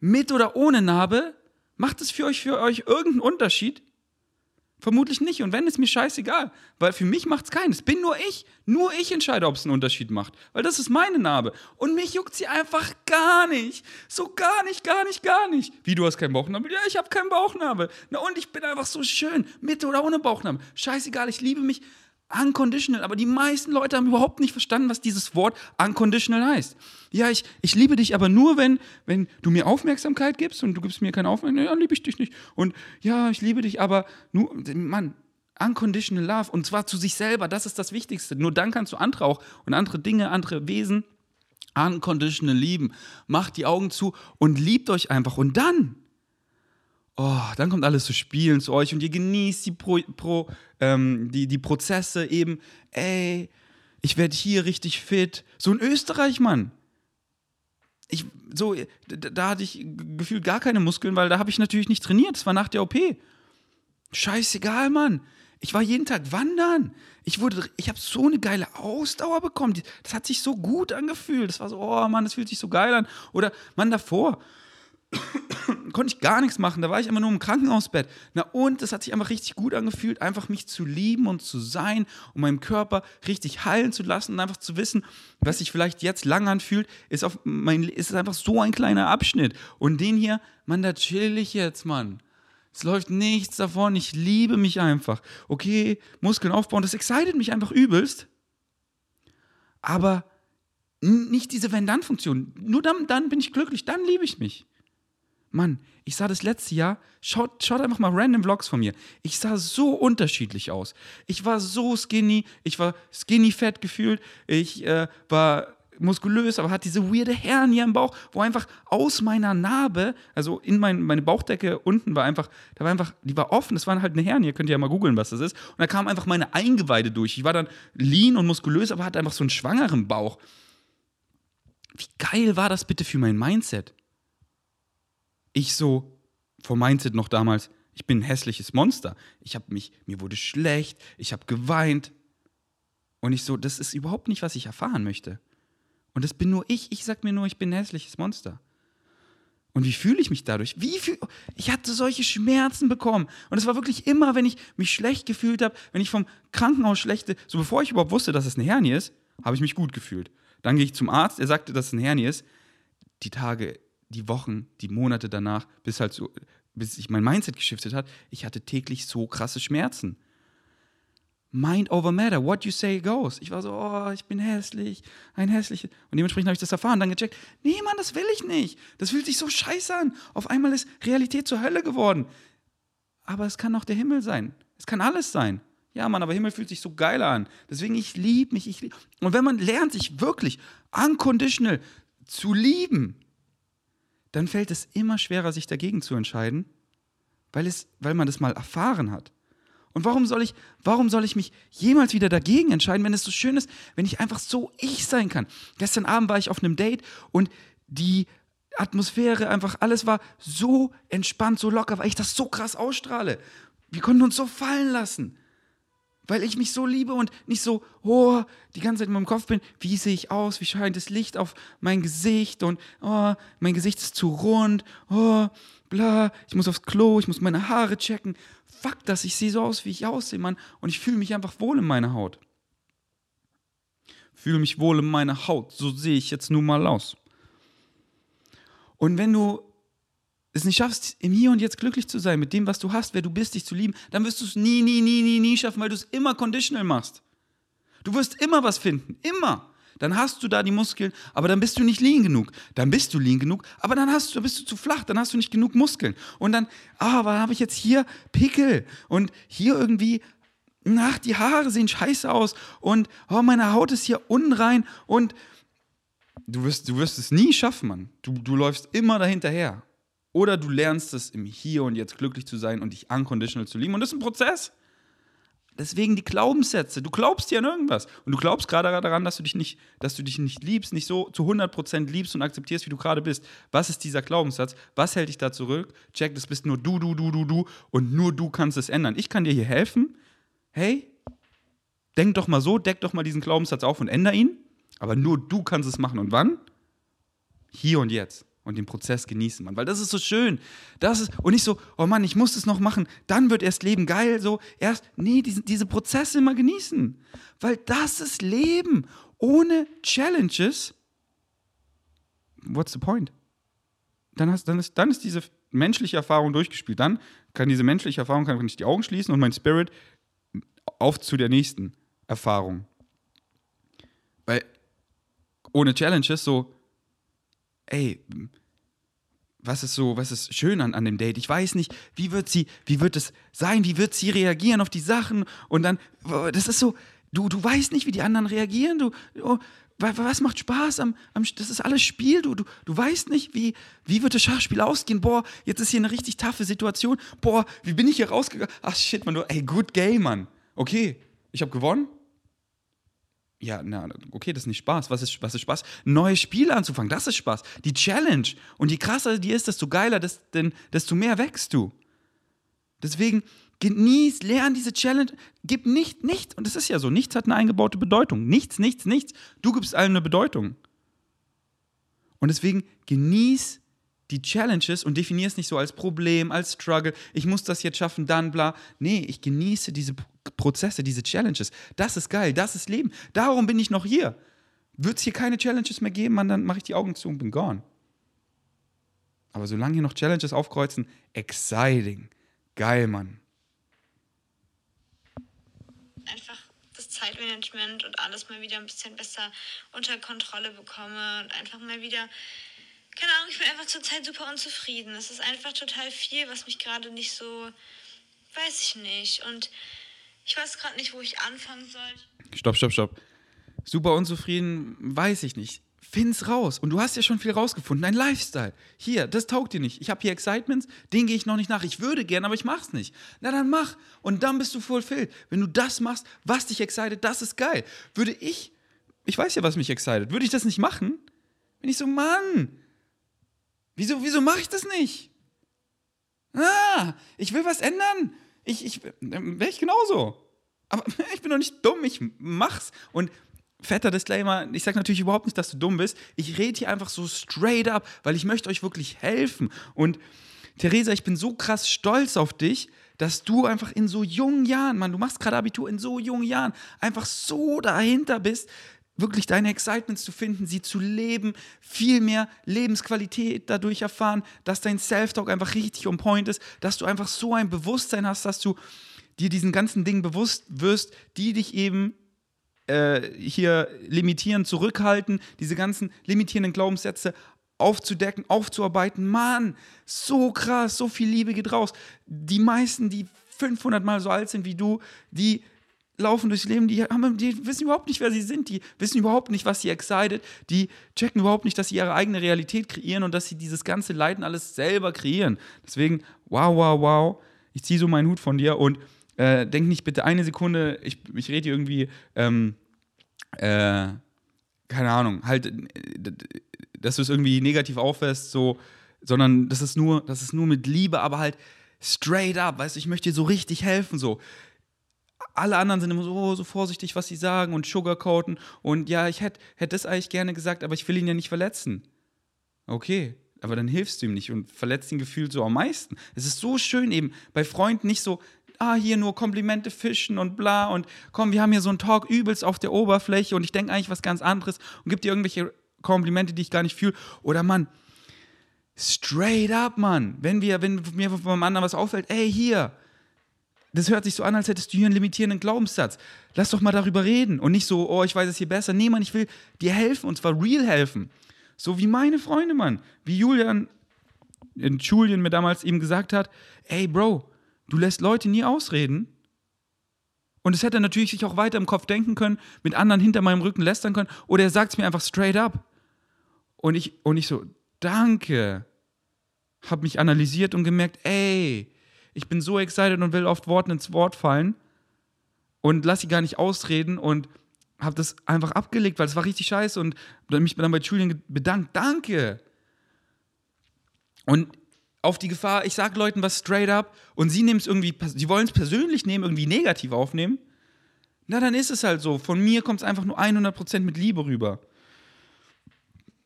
Mit oder ohne Narbe? Macht es für euch, für euch irgendeinen Unterschied? Vermutlich nicht. Und wenn, ist mir scheißegal. Weil für mich macht es keinen. Es bin nur ich. Nur ich entscheide, ob es einen Unterschied macht. Weil das ist meine Narbe. Und mich juckt sie einfach gar nicht. So gar nicht, gar nicht, gar nicht. Wie, du hast keinen Bauchnabel? Ja, ich habe keinen Bauchnabel. Na und ich bin einfach so schön. Mit oder ohne Bauchnabel. Scheißegal, ich liebe mich unconditional. Aber die meisten Leute haben überhaupt nicht verstanden, was dieses Wort unconditional heißt. Ja, ich, ich liebe dich aber nur, wenn, wenn du mir Aufmerksamkeit gibst und du gibst mir keine Aufmerksamkeit, dann liebe ich dich nicht. Und ja, ich liebe dich aber nur, Mann, unconditional love und zwar zu sich selber, das ist das Wichtigste. Nur dann kannst du andere auch und andere Dinge, andere Wesen unconditional lieben. Macht die Augen zu und liebt euch einfach und dann oh, dann kommt alles zu spielen zu euch und ihr genießt die, Pro, Pro, ähm, die, die Prozesse eben, ey, ich werde hier richtig fit. So in Österreich, Mann. Ich, so, da, da hatte ich gefühlt gar keine Muskeln, weil da habe ich natürlich nicht trainiert. Das war nach der OP. Scheißegal, Mann. Ich war jeden Tag wandern. Ich ich habe so eine geile Ausdauer bekommen. Das hat sich so gut angefühlt. Das war so, oh Mann, das fühlt sich so geil an. Oder Mann davor konnte ich gar nichts machen. Da war ich immer nur im Krankenhausbett. Na und es hat sich einfach richtig gut angefühlt, einfach mich zu lieben und zu sein und meinen Körper richtig heilen zu lassen und einfach zu wissen, was sich vielleicht jetzt lang anfühlt, ist, auf mein, ist einfach so ein kleiner Abschnitt. Und den hier, Mann, da chill ich jetzt, Mann. Es läuft nichts davon. Ich liebe mich einfach. Okay, Muskeln aufbauen, das excited mich einfach übelst. Aber nicht diese Wenn-Dann-Funktion. Nur dann, dann bin ich glücklich, dann liebe ich mich. Mann, ich sah das letzte Jahr, schaut, schaut einfach mal random Vlogs von mir. Ich sah so unterschiedlich aus. Ich war so skinny, ich war skinny fett gefühlt, ich äh, war muskulös, aber hatte diese weirde Herren hier im Bauch, wo einfach aus meiner Narbe, also in mein, meine Bauchdecke unten war einfach, da war einfach, die war offen, das war halt eine Herren, ihr könnt ja mal googeln, was das ist. Und da kamen einfach meine Eingeweide durch. Ich war dann lean und muskulös, aber hatte einfach so einen schwangeren Bauch. Wie geil war das bitte für mein Mindset? Ich so, vom Mindset noch damals, ich bin ein hässliches Monster. Ich habe mich, mir wurde schlecht, ich habe geweint. Und ich so, das ist überhaupt nicht, was ich erfahren möchte. Und das bin nur ich. Ich sag mir nur, ich bin ein hässliches Monster. Und wie fühle ich mich dadurch? Wie fühl, ich hatte solche Schmerzen bekommen. Und es war wirklich immer, wenn ich mich schlecht gefühlt habe, wenn ich vom Krankenhaus schlechte, so bevor ich überhaupt wusste, dass es eine Hernie ist, habe ich mich gut gefühlt. Dann gehe ich zum Arzt, er sagte, dass es eine Hernie ist. Die Tage die Wochen, die Monate danach, bis halt so, bis sich mein Mindset geschiftet hat, ich hatte täglich so krasse Schmerzen. Mind over matter, what you say goes. Ich war so, oh, ich bin hässlich, ein hässliches. Und dementsprechend habe ich das erfahren, dann gecheckt, nee, Mann, das will ich nicht. Das fühlt sich so scheiße an. Auf einmal ist Realität zur Hölle geworden. Aber es kann auch der Himmel sein. Es kann alles sein. Ja, Mann, aber Himmel fühlt sich so geil an. Deswegen, ich liebe mich. Ich lieb. Und wenn man lernt, sich wirklich unconditional zu lieben, dann fällt es immer schwerer, sich dagegen zu entscheiden, weil, es, weil man das mal erfahren hat. Und warum soll, ich, warum soll ich mich jemals wieder dagegen entscheiden, wenn es so schön ist, wenn ich einfach so ich sein kann? Gestern Abend war ich auf einem Date und die Atmosphäre, einfach alles war so entspannt, so locker, weil ich das so krass ausstrahle. Wir konnten uns so fallen lassen weil ich mich so liebe und nicht so, oh, die ganze Zeit in meinem Kopf bin, wie sehe ich aus, wie scheint das Licht auf mein Gesicht und oh, mein Gesicht ist zu rund, oh, bla, ich muss aufs Klo, ich muss meine Haare checken. Fuck das, ich sehe so aus, wie ich aussehe, Mann, und ich fühle mich einfach wohl in meiner Haut. Fühle mich wohl in meiner Haut, so sehe ich jetzt nun mal aus. Und wenn du es nicht schaffst, im Hier und Jetzt glücklich zu sein, mit dem, was du hast, wer du bist, dich zu lieben, dann wirst du es nie, nie, nie, nie, nie schaffen, weil du es immer conditional machst. Du wirst immer was finden. Immer. Dann hast du da die Muskeln, aber dann bist du nicht lean genug. Dann bist du lean genug, aber dann hast du, bist du zu flach, dann hast du nicht genug Muskeln. Und dann, ah, aber habe ich jetzt hier Pickel und hier irgendwie ach, die Haare sehen scheiße aus und oh, meine Haut ist hier unrein und du wirst, du wirst es nie schaffen, Mann. Du, du läufst immer dahinterher. Oder du lernst es im Hier und Jetzt glücklich zu sein und dich unconditional zu lieben. Und das ist ein Prozess. Deswegen die Glaubenssätze. Du glaubst dir an irgendwas. Und du glaubst gerade daran, dass du dich nicht, dass du dich nicht liebst, nicht so zu 100% liebst und akzeptierst, wie du gerade bist. Was ist dieser Glaubenssatz? Was hält dich da zurück? Check, das bist nur du, du, du, du, du. Und nur du kannst es ändern. Ich kann dir hier helfen. Hey, denk doch mal so, deck doch mal diesen Glaubenssatz auf und änder ihn. Aber nur du kannst es machen. Und wann? Hier und jetzt und den Prozess genießen, Mann. Weil das ist so schön. Das ist, und nicht so, oh Mann, ich muss es noch machen, dann wird erst Leben geil, so. Erst, nee, diese, diese Prozesse immer genießen. Weil das ist Leben. Ohne Challenges, what's the point? Dann, hast, dann, ist, dann ist diese menschliche Erfahrung durchgespielt. Dann kann diese menschliche Erfahrung, kann ich die Augen schließen und mein Spirit auf zu der nächsten Erfahrung. Weil ohne Challenges so, ey, was ist so, was ist schön an, an dem Date? Ich weiß nicht, wie wird sie, wie wird es sein, wie wird sie reagieren auf die Sachen? Und dann, das ist so, du, du weißt nicht, wie die anderen reagieren, du, oh, was macht Spaß am, am, das ist alles Spiel, du, du, du weißt nicht, wie, wie wird das Schachspiel ausgehen, boah, jetzt ist hier eine richtig taffe Situation, boah, wie bin ich hier rausgegangen, ach shit, man, du, ey, good game, Mann, okay, ich habe gewonnen, ja, na, okay, das ist nicht Spaß. Was ist, was ist Spaß? Neue Spiele anzufangen, das ist Spaß. Die Challenge. Und je krasser die ist, desto geiler, desto mehr wächst du. Deswegen genieß, lern diese Challenge. Gib nicht, nichts. Und das ist ja so, nichts hat eine eingebaute Bedeutung. Nichts, nichts, nichts. Du gibst allen eine Bedeutung. Und deswegen genieß die Challenges und definier es nicht so als Problem, als Struggle. Ich muss das jetzt schaffen, dann bla. Nee, ich genieße diese Prozesse, diese Challenges. Das ist geil, das ist Leben. Darum bin ich noch hier. Wird es hier keine Challenges mehr geben, Mann, dann mache ich die Augen zu und bin gone. Aber solange hier noch Challenges aufkreuzen, exciting. Geil, Mann. Einfach das Zeitmanagement und alles mal wieder ein bisschen besser unter Kontrolle bekomme und einfach mal wieder keine Ahnung, ich bin einfach zurzeit super unzufrieden. Es ist einfach total viel, was mich gerade nicht so, weiß ich nicht. Und ich weiß gerade nicht, wo ich anfangen soll. Stopp, stopp, stopp. Super unzufrieden, weiß ich nicht. Find's raus. Und du hast ja schon viel rausgefunden. Dein Lifestyle. Hier, das taugt dir nicht. Ich habe hier Excitements, den gehe ich noch nicht nach. Ich würde gern, aber ich mach's nicht. Na dann mach. Und dann bist du fulfilled. Wenn du das machst, was dich excited, das ist geil. Würde ich, ich weiß ja, was mich excited, würde ich das nicht machen? Bin ich so, Mann, wieso, wieso mache ich das nicht? Ah, ich will was ändern ich, ich wäre ich genauso. Aber *laughs* ich bin doch nicht dumm, ich mach's. Und fetter Disclaimer, ich sage natürlich überhaupt nicht, dass du dumm bist. Ich rede hier einfach so straight up, weil ich möchte euch wirklich helfen. Und Theresa, ich bin so krass stolz auf dich, dass du einfach in so jungen Jahren, Mann, du machst gerade Abitur in so jungen Jahren, einfach so dahinter bist, wirklich deine Excitements zu finden, sie zu leben, viel mehr Lebensqualität dadurch erfahren, dass dein Self-Talk einfach richtig on point ist, dass du einfach so ein Bewusstsein hast, dass du dir diesen ganzen Dingen bewusst wirst, die dich eben äh, hier limitieren, zurückhalten, diese ganzen limitierenden Glaubenssätze aufzudecken, aufzuarbeiten. Mann, so krass, so viel Liebe geht raus. Die meisten, die 500 Mal so alt sind wie du, die laufen durchs Leben, die, haben, die wissen überhaupt nicht, wer sie sind, die wissen überhaupt nicht, was sie excited, die checken überhaupt nicht, dass sie ihre eigene Realität kreieren und dass sie dieses ganze Leiden alles selber kreieren. Deswegen, wow, wow, wow, ich ziehe so meinen Hut von dir und äh, denk nicht bitte eine Sekunde, ich, ich rede irgendwie, ähm, äh, keine Ahnung, halt, dass du es irgendwie negativ auffährst, so, sondern das ist nur, das ist nur mit Liebe, aber halt straight up, weißt du, ich möchte dir so richtig helfen, so alle anderen sind immer so, oh, so vorsichtig, was sie sagen und sugarcoaten und ja, ich hätte hätt das eigentlich gerne gesagt, aber ich will ihn ja nicht verletzen. Okay, aber dann hilfst du ihm nicht und verletzt ihn gefühlt so am meisten. Es ist so schön eben bei Freunden nicht so, ah, hier nur Komplimente fischen und bla und komm, wir haben hier so einen Talk übelst auf der Oberfläche und ich denke eigentlich was ganz anderes und gib dir irgendwelche Komplimente, die ich gar nicht fühle. Oder Mann, straight up, Mann, wenn wir, wenn mir vom anderen was auffällt, ey, hier, das hört sich so an, als hättest du hier einen limitierenden Glaubenssatz. Lass doch mal darüber reden und nicht so, oh, ich weiß es hier besser. Nee, Mann, ich will dir helfen und zwar real helfen. So wie meine Freunde, Mann. Wie Julian, in Julian mir damals ihm gesagt hat, ey, Bro, du lässt Leute nie ausreden. Und es hätte er natürlich sich auch weiter im Kopf denken können, mit anderen hinter meinem Rücken lästern können. Oder er sagt es mir einfach straight up. Und ich, und ich so, danke. Hab mich analysiert und gemerkt, ey, ich bin so excited und will oft Worten ins Wort fallen und lass sie gar nicht ausreden und habe das einfach abgelegt, weil es war richtig scheiße und mich dann bei Julian bedankt. Danke. Und auf die Gefahr, ich sage Leuten was straight up und sie nehmen es irgendwie, sie wollen es persönlich nehmen, irgendwie negativ aufnehmen. Na, dann ist es halt so. Von mir kommt es einfach nur 100% mit Liebe rüber.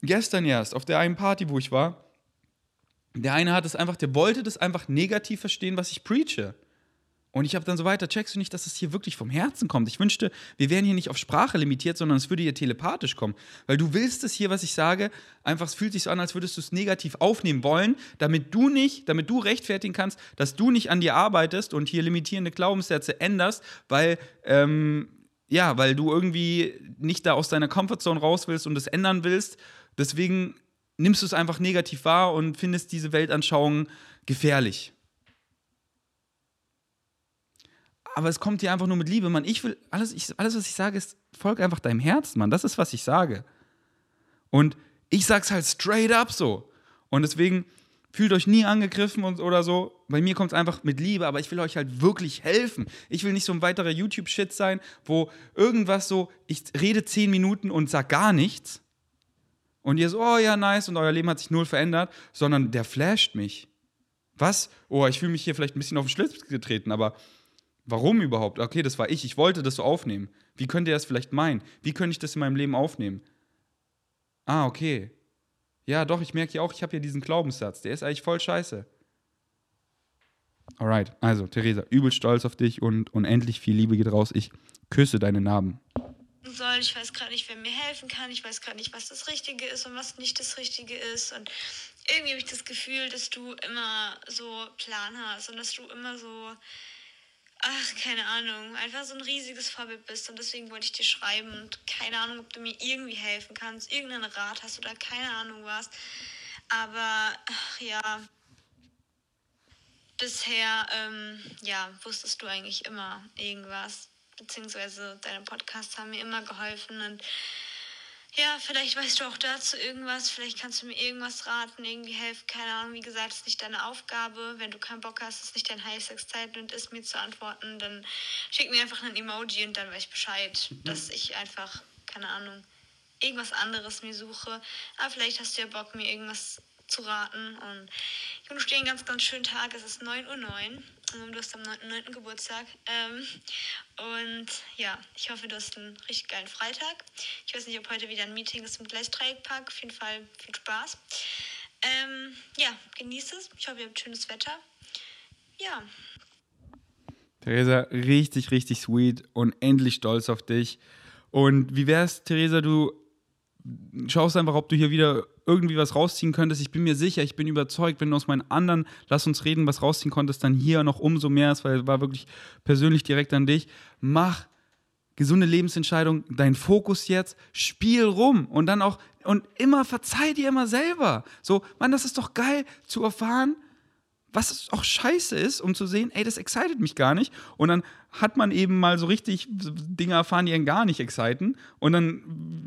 Gestern erst, auf der einen Party, wo ich war, der eine hat es einfach, der wollte das einfach negativ verstehen, was ich preache. Und ich habe dann so weiter, checkst du nicht, dass es hier wirklich vom Herzen kommt? Ich wünschte, wir wären hier nicht auf Sprache limitiert, sondern es würde hier telepathisch kommen. Weil du willst es hier, was ich sage, einfach, es fühlt sich so an, als würdest du es negativ aufnehmen wollen, damit du nicht, damit du rechtfertigen kannst, dass du nicht an dir arbeitest und hier limitierende Glaubenssätze änderst, weil, ähm, ja, weil du irgendwie nicht da aus deiner Comfortzone raus willst und es ändern willst. Deswegen nimmst du es einfach negativ wahr und findest diese Weltanschauung gefährlich. Aber es kommt dir einfach nur mit Liebe, Mann. Ich will, alles, ich, alles was ich sage, ist, folg einfach deinem Herzen, Mann. Das ist, was ich sage. Und ich sag's halt straight up so. Und deswegen fühlt euch nie angegriffen und, oder so. Bei mir kommt es einfach mit Liebe, aber ich will euch halt wirklich helfen. Ich will nicht so ein weiterer YouTube-Shit sein, wo irgendwas so, ich rede zehn Minuten und sag gar nichts und ihr so, oh ja, nice, und euer Leben hat sich null verändert, sondern der flasht mich. Was? Oh, ich fühle mich hier vielleicht ein bisschen auf den Schlitz getreten, aber warum überhaupt? Okay, das war ich, ich wollte das so aufnehmen. Wie könnt ihr das vielleicht meinen? Wie könnte ich das in meinem Leben aufnehmen? Ah, okay. Ja, doch, ich merke ja auch, ich habe hier diesen Glaubenssatz, der ist eigentlich voll scheiße. Alright, also, Theresa, übel stolz auf dich und unendlich viel Liebe geht raus. Ich küsse deine Narben soll. Ich weiß gerade nicht, wer mir helfen kann. Ich weiß gerade nicht, was das Richtige ist und was nicht das Richtige ist. Und irgendwie habe ich das Gefühl, dass du immer so Plan hast und dass du immer so, ach, keine Ahnung, einfach so ein riesiges Vorbild bist. Und deswegen wollte ich dir schreiben und keine Ahnung, ob du mir irgendwie helfen kannst, irgendeinen Rat hast oder keine Ahnung was. Aber, ach ja, bisher, ähm, ja, wusstest du eigentlich immer irgendwas beziehungsweise deine Podcasts haben mir immer geholfen und ja, vielleicht weißt du auch dazu irgendwas, vielleicht kannst du mir irgendwas raten, irgendwie helfen, keine Ahnung, wie gesagt, es ist nicht deine Aufgabe, wenn du keinen Bock hast, es ist nicht dein High-Sex-Zeitpunkt ist, mir zu antworten, dann schick mir einfach ein Emoji und dann weiß ich Bescheid, mhm. dass ich einfach, keine Ahnung, irgendwas anderes mir suche, aber vielleicht hast du ja Bock, mir irgendwas zu raten und ich wünsche dir einen ganz, ganz schönen Tag, es ist 9.09 Uhr ähm, du hast am 9. Geburtstag. Ähm, und ja, ich hoffe, du hast einen richtig geilen Freitag. Ich weiß nicht, ob heute wieder ein Meeting ist im Gleisdreieckpark. Auf jeden Fall viel Spaß. Ähm, ja, genießt es. Ich hoffe, ihr habt schönes Wetter. Ja. Theresa, richtig, richtig sweet und endlich stolz auf dich. Und wie wär's, Theresa, du schaust einfach, ob du hier wieder irgendwie was rausziehen könntest. Ich bin mir sicher, ich bin überzeugt, wenn du aus meinen anderen Lass uns reden, was rausziehen konntest, dann hier noch umso mehr weil es war wirklich persönlich direkt an dich. Mach gesunde Lebensentscheidung, dein Fokus jetzt, spiel rum und dann auch und immer verzeih dir immer selber. So, Mann, das ist doch geil zu erfahren, was auch scheiße ist, um zu sehen, ey, das excited mich gar nicht. Und dann hat man eben mal so richtig Dinge erfahren, die einen gar nicht exciten. Und dann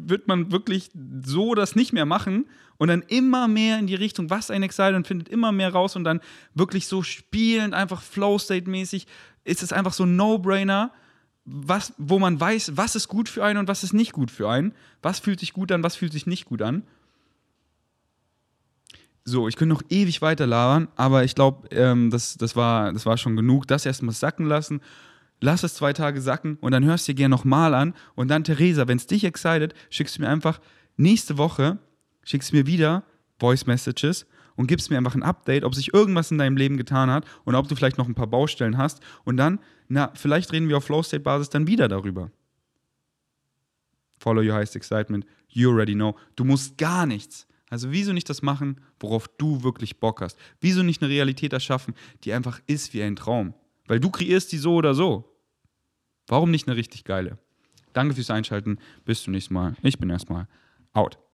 wird man wirklich so das nicht mehr machen und dann immer mehr in die Richtung, was einen excited und findet immer mehr raus und dann wirklich so spielend, einfach Flow-State-mäßig, ist es einfach so ein No-Brainer, wo man weiß, was ist gut für einen und was ist nicht gut für einen. Was fühlt sich gut an, was fühlt sich nicht gut an. So, ich könnte noch ewig weiter labern, aber ich glaube, ähm, das, das, war, das war schon genug. Das erstmal sacken lassen. Lass es zwei Tage sacken und dann hörst du dir gerne nochmal an. Und dann, Theresa, wenn es dich excited, schickst du mir einfach nächste Woche, schickst du mir wieder Voice Messages und gibst mir einfach ein Update, ob sich irgendwas in deinem Leben getan hat und ob du vielleicht noch ein paar Baustellen hast. Und dann, na, vielleicht reden wir auf Flow State Basis dann wieder darüber. Follow your highest excitement. You already know. Du musst gar nichts. Also wieso nicht das machen, worauf du wirklich Bock hast? Wieso nicht eine Realität erschaffen, die einfach ist wie ein Traum? Weil du kreierst die so oder so. Warum nicht eine richtig geile? Danke fürs Einschalten. Bis zum nächsten Mal. Ich bin erstmal out.